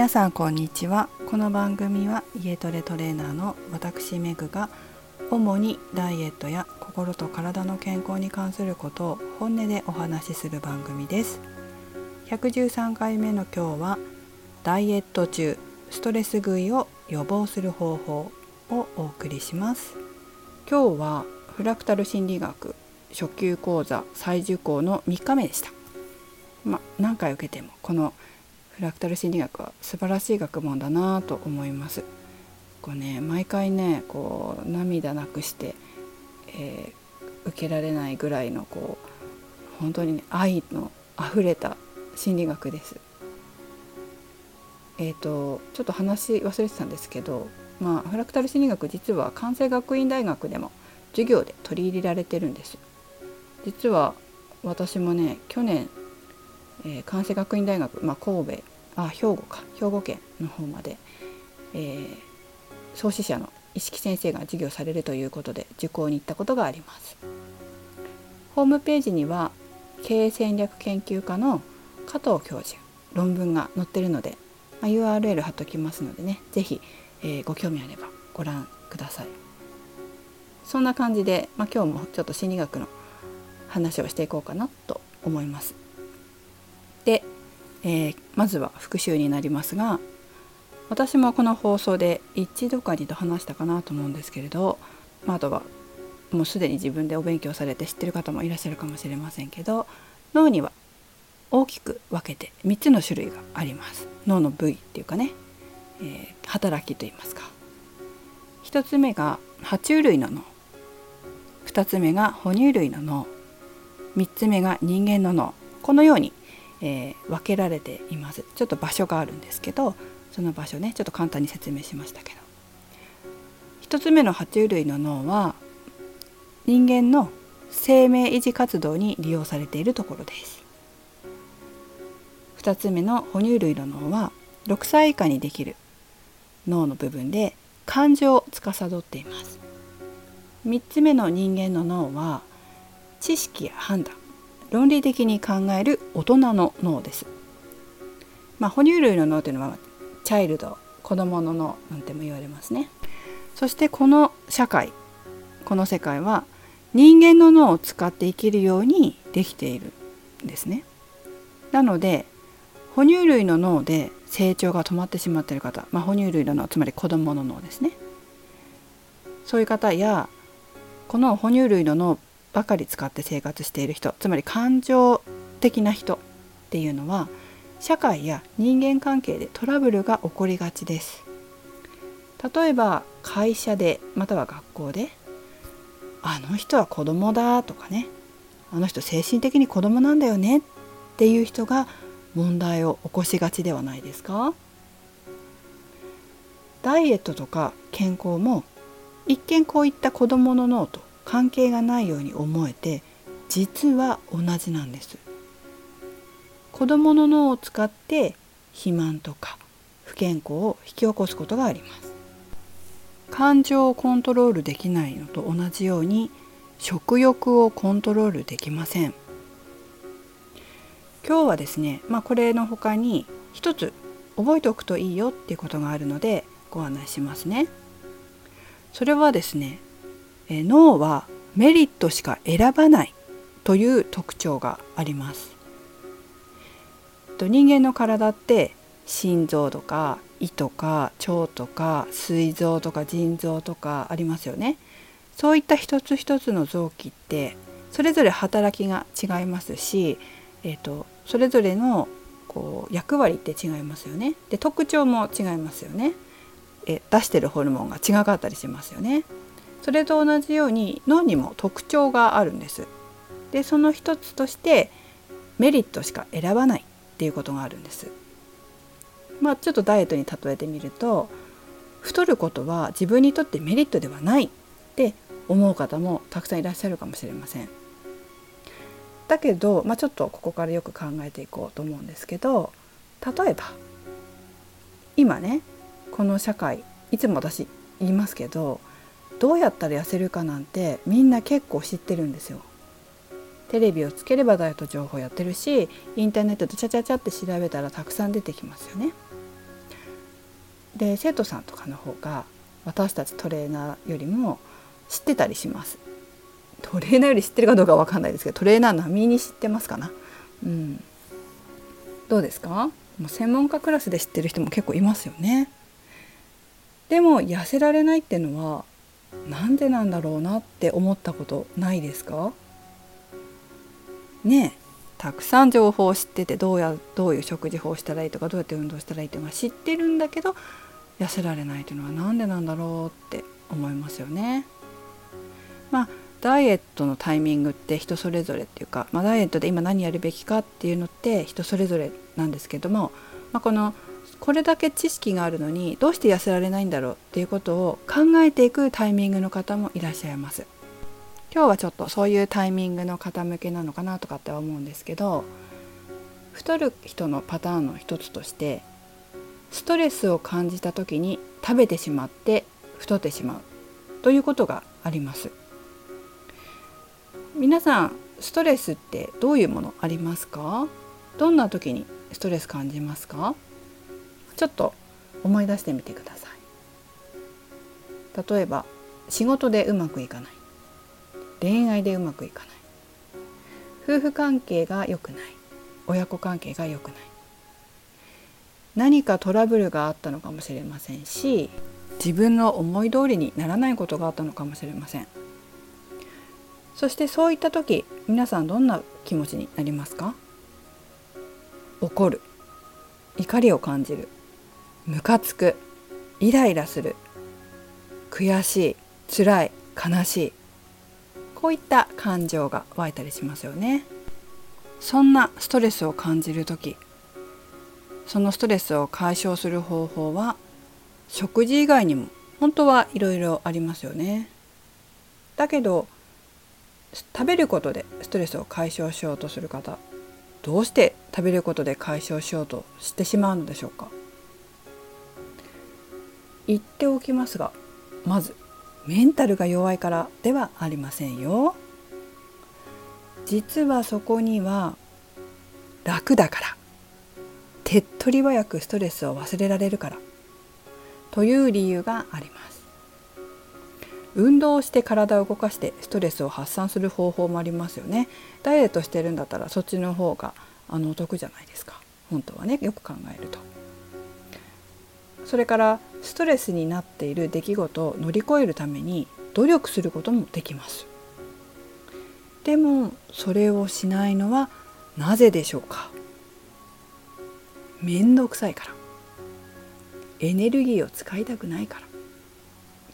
皆さんこんにちは。この番組は家トレトレーナーの私メグが主にダイエットや心と体の健康に関することを本音でお話しする番組です。113回目の今日はダイエット中ストレス食いを予防する方法をお送りします。今日はフラクタル心理学初級講座再受講の3日目でした。まあ、何回受けてもこのフラクタル心理学は素晴らしい学問だなと思います。こうね毎回ねこう涙なくして、えー、受けられないぐらいのこう本当に、ね、愛のあふれた心理学です。えっ、ー、とちょっと話忘れてたんですけどまあフラクタル心理学実は関西学院大学でも授業で取り入れられてるんです。実は私もね去年えー、関西学院大学、まあ、神戸あ兵庫か。兵庫県の方まで、えー、創始者の石木先生が授業されるということで受講に行ったことがあります。ホームページには経営戦略研究家の加藤教授論文が載ってるので、まあ、URL 貼っときますのでね是非、えー、ご興味あればご覧ください。そんな感じで、まあ、今日もちょっと心理学の話をしていこうかなと思います。で、えー、まずは復習になりますが私もこの放送で一度か二度話したかなと思うんですけれど、まあ、あとはもうすでに自分でお勉強されて知ってる方もいらっしゃるかもしれませんけど脳には大きく分けて3つの種類があります。脳の部位っていうかね、えー、働きといいますか。1つ目が爬虫類の脳。2つ目が哺乳類の脳。3つ目が人間の脳。このようにえー、分けられています。ちょっと場所があるんですけどその場所ねちょっと簡単に説明しましたけど。1つ目の爬虫類の脳は人間の生命維持活動に利用されているところです。2つ目の哺乳類の脳は6歳以下にできる脳の部分で感情を司っています。3つ目の人間の脳は知識や判断。論理的に考える大人の脳です。まあ、哺乳類の脳というのはチャイルド子供の脳なんても言われますね。そしてこの社会この世界は人間の脳を使って生きるようにできているんですね。なので哺乳類の脳で成長が止まってしまっている方、まあ、哺乳類の脳つまり子供の脳ですね。そういう方やこの哺乳類の脳ばかり使って生活している人つまり感情的な人っていうのは社会や人間関係でトラブルが起こりがちです。例えば会社でまたは学校であの人は子供だとかねあの人精神的に子供なんだよねっていう人が問題を起こしがちではないですか。ダイエットとか健康も一見こういった子供の脳と関係がないように思えて実は同じなんです。子どもの脳を使って肥満とか不健康を引き起こすことがあります。感情をコントロールできないのと同じように食欲をコントロールできません。今日はですねまあこれの他に一つ覚えておくといいよっていうことがあるのでご案内しますね。それはですねえ脳はメリットしか選ばないという特徴があります。人間の体って心臓とか胃とか腸とか膵臓とか腎臓とかありますよね。そういった一つ一つの臓器ってそれぞれ働きが違いますし、えーと、それぞれのこう役割って違いますよね。で特徴も違いますよね。え出してるホルモンが違かったりしますよね。それと同じように脳にも特徴があるんです。でその一つとしてメリットしか選ばないっていうことがあるんです。まあちょっとダイエットに例えてみると太ることは自分にとってメリットではないって思う方もたくさんいらっしゃるかもしれません。だけど、まあ、ちょっとここからよく考えていこうと思うんですけど例えば今ねこの社会いつも私言いますけどどうやったら痩せるかなんてみんな結構知ってるんですよ。テレビをつければダイエット情報やってるしインターネットでチャチャチャって調べたらたくさん出てきますよね。で生徒さんとかの方が私たちトレーナーよりも知ってたりします。トレーナーより知ってるかどうかわかんないですけどトレーナー並みに知ってますかな。うん。どうですか？もう専門家クラスで知ってる人も結構いますよね。でも痩せられないっていうのはなんでなんだろうなって思ったことないですか？ねたくさん情報を知っててどうやどういう食事法をしたらいいとかどうやって運動したらいいっていうのは知ってるんだけど痩せられないというのは何でなんだろうって思いますよね。まあダイエットのタイミングって人それぞれっていうか、まあ、ダイエットで今何やるべきかっていうのって人それぞれなんですけども、まあ、このこれだけ知識があるのにどうして痩せられないんだろうっていうことを考えていくタイミングの方もいらっしゃいます。今日はちょっとそういうタイミングの方向けなのかなとかって思うんですけど太る人のパターンの一つとしてストレスを感じた時に食べてしまって太ってしまうということがあります。皆さんストレスってどういうものありますか？どんな時にストレス感じますか？ちょっと思い出してみてください。例えば仕事でうまくいかない。恋愛でうまくいかない。夫婦関係が良くない。親子関係が良くない。何かトラブルがあったのかもしれませんし自分の思い通りにならないことがあったのかもしれません。そしてそういった時皆さんどんな気持ちになりますか？怒る。怒りを感じる。ムカつくイライラする悔しい辛い悲しいこういった感情が湧いたりしますよね。そんなストレスを感じる時そのストレスを解消する方法は食事以外にも本当はいろいろありますよね。だけど食べることでストレスを解消しようとする方どうして食べることで解消しようとしてしまうのでしょうか？言っておきますがまずメンタルが弱いからではありませんよ。実はそこには楽だから。手っ取り早くストレスを忘れられるから。という理由があります。運動して体を動かしてストレスを発散する方法もありますよね。ダイエットしてるんだったらそっちの方があのお得じゃないですか。本当はねよく考えると。それからストレスになっている出来事を乗り越えるために努力することもできます。でもそれをしないのはなぜでしょうか？めんどくさいから。エネルギーを使いたくないから。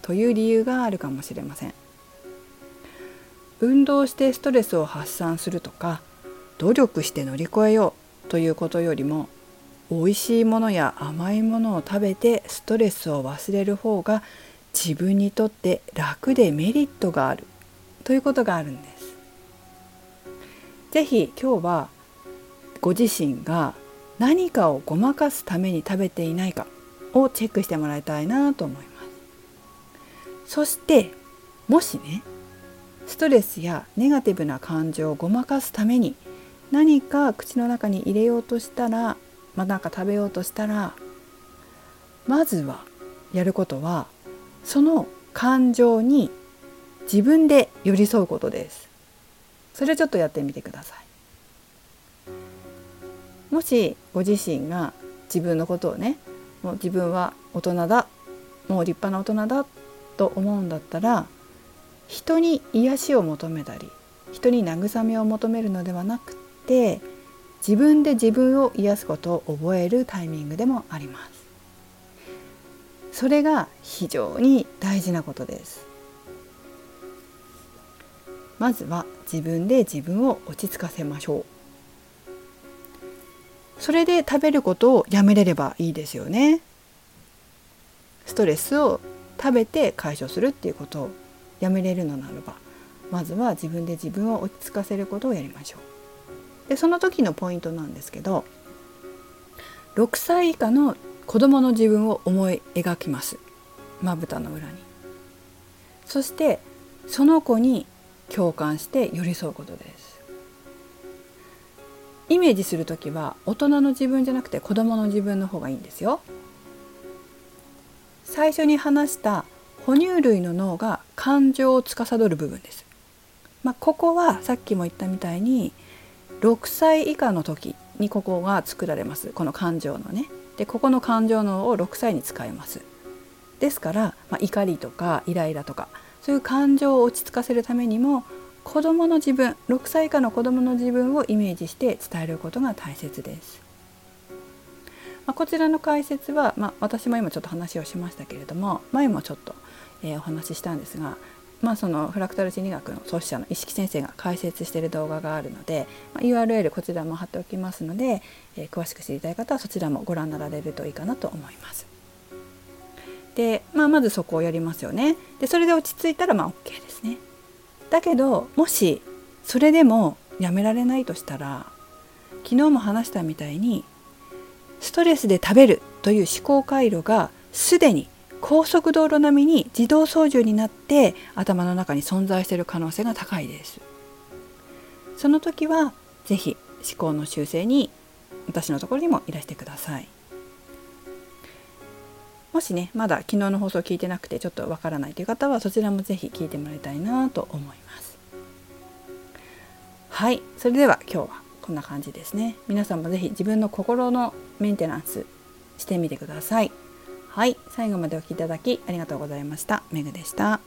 という理由があるかもしれません。運動してストレスを発散するとか努力して乗り越えようということよりも美味しいものや甘いものを食べてストレスを忘れる方が自分にとって楽でメリットがあるということがあるんです。ぜひ今日はご自身が何かをごまかすために食べていないかをチェックしてもらいたいなと思います。そしてもしねストレスやネガティブな感情をごまかすために何か口の中に入れようとしたらまあ、なんか食べようとしたらまずはやることはその感情に自分で寄り添うことです。それちょっとやってみてください。もしご自身が自分のことをねもう自分は大人だもう立派な大人だと思うんだったら人に癒しを求めたり人に慰めを求めるのではなくて自分で自分を癒すことを覚えるタイミングでもあります。それが非常に大事なことです。まずは自分で自分を落ち着かせましょう。それで食べることをやめれればいいですよね。ストレスを食べて解消するっていうことをやめれるのならばまずは自分で自分を落ち着かせることをやりましょう。でその時のポイントなんですけど6歳以下の子供の自分を思い描きますまぶたの裏に。そしてその子に共感して寄り添うことです。イメージする時は大人の自分じゃなくて子供の自分の方がいいんですよ。最初に話した哺乳類の脳が感情を司る部分です。まあ、ここはさっきも言ったみたいに6歳以下の時にここが作られますこの感情のね。でここの感情のを6歳に使います。ですから、まあ、怒りとかイライラとかそういう感情を落ち着かせるためにも子どもの自分6歳以下の子どもの自分をイメージして伝えることが大切です。まあ、こちらの解説は、まあ、私も今ちょっと話をしましたけれども前もちょっと、えー、お話ししたんですが、まあ、そのフラクタル心理学の創始者の石木先生が解説している動画があるので、まあ、URL こちらも貼っておきますので、えー、詳しく知りたい方はそちらもご覧になられるといいかなと思います。で、まあ、まずそこをやりますよね。でそれで落ち着いたらまあ OK ですね。だけどもしそれでもやめられないとしたら昨日も話したみたいにストレスで食べるという思考回路がすでに高速道路並みに自動操縦になって頭の中に存在している可能性が高いです。その時は是非思考の修正に私のところにもいらしてください。もしねまだ昨日の放送を聞いてなくてちょっとわからないという方はそちらも是非聞いてもらいたいなと思います。はいそれでは今日はこんな感じですね。皆さんも是非自分の心のメンテナンスしてみてください。はい最後までお聴きいただきありがとうございました。めぐでした。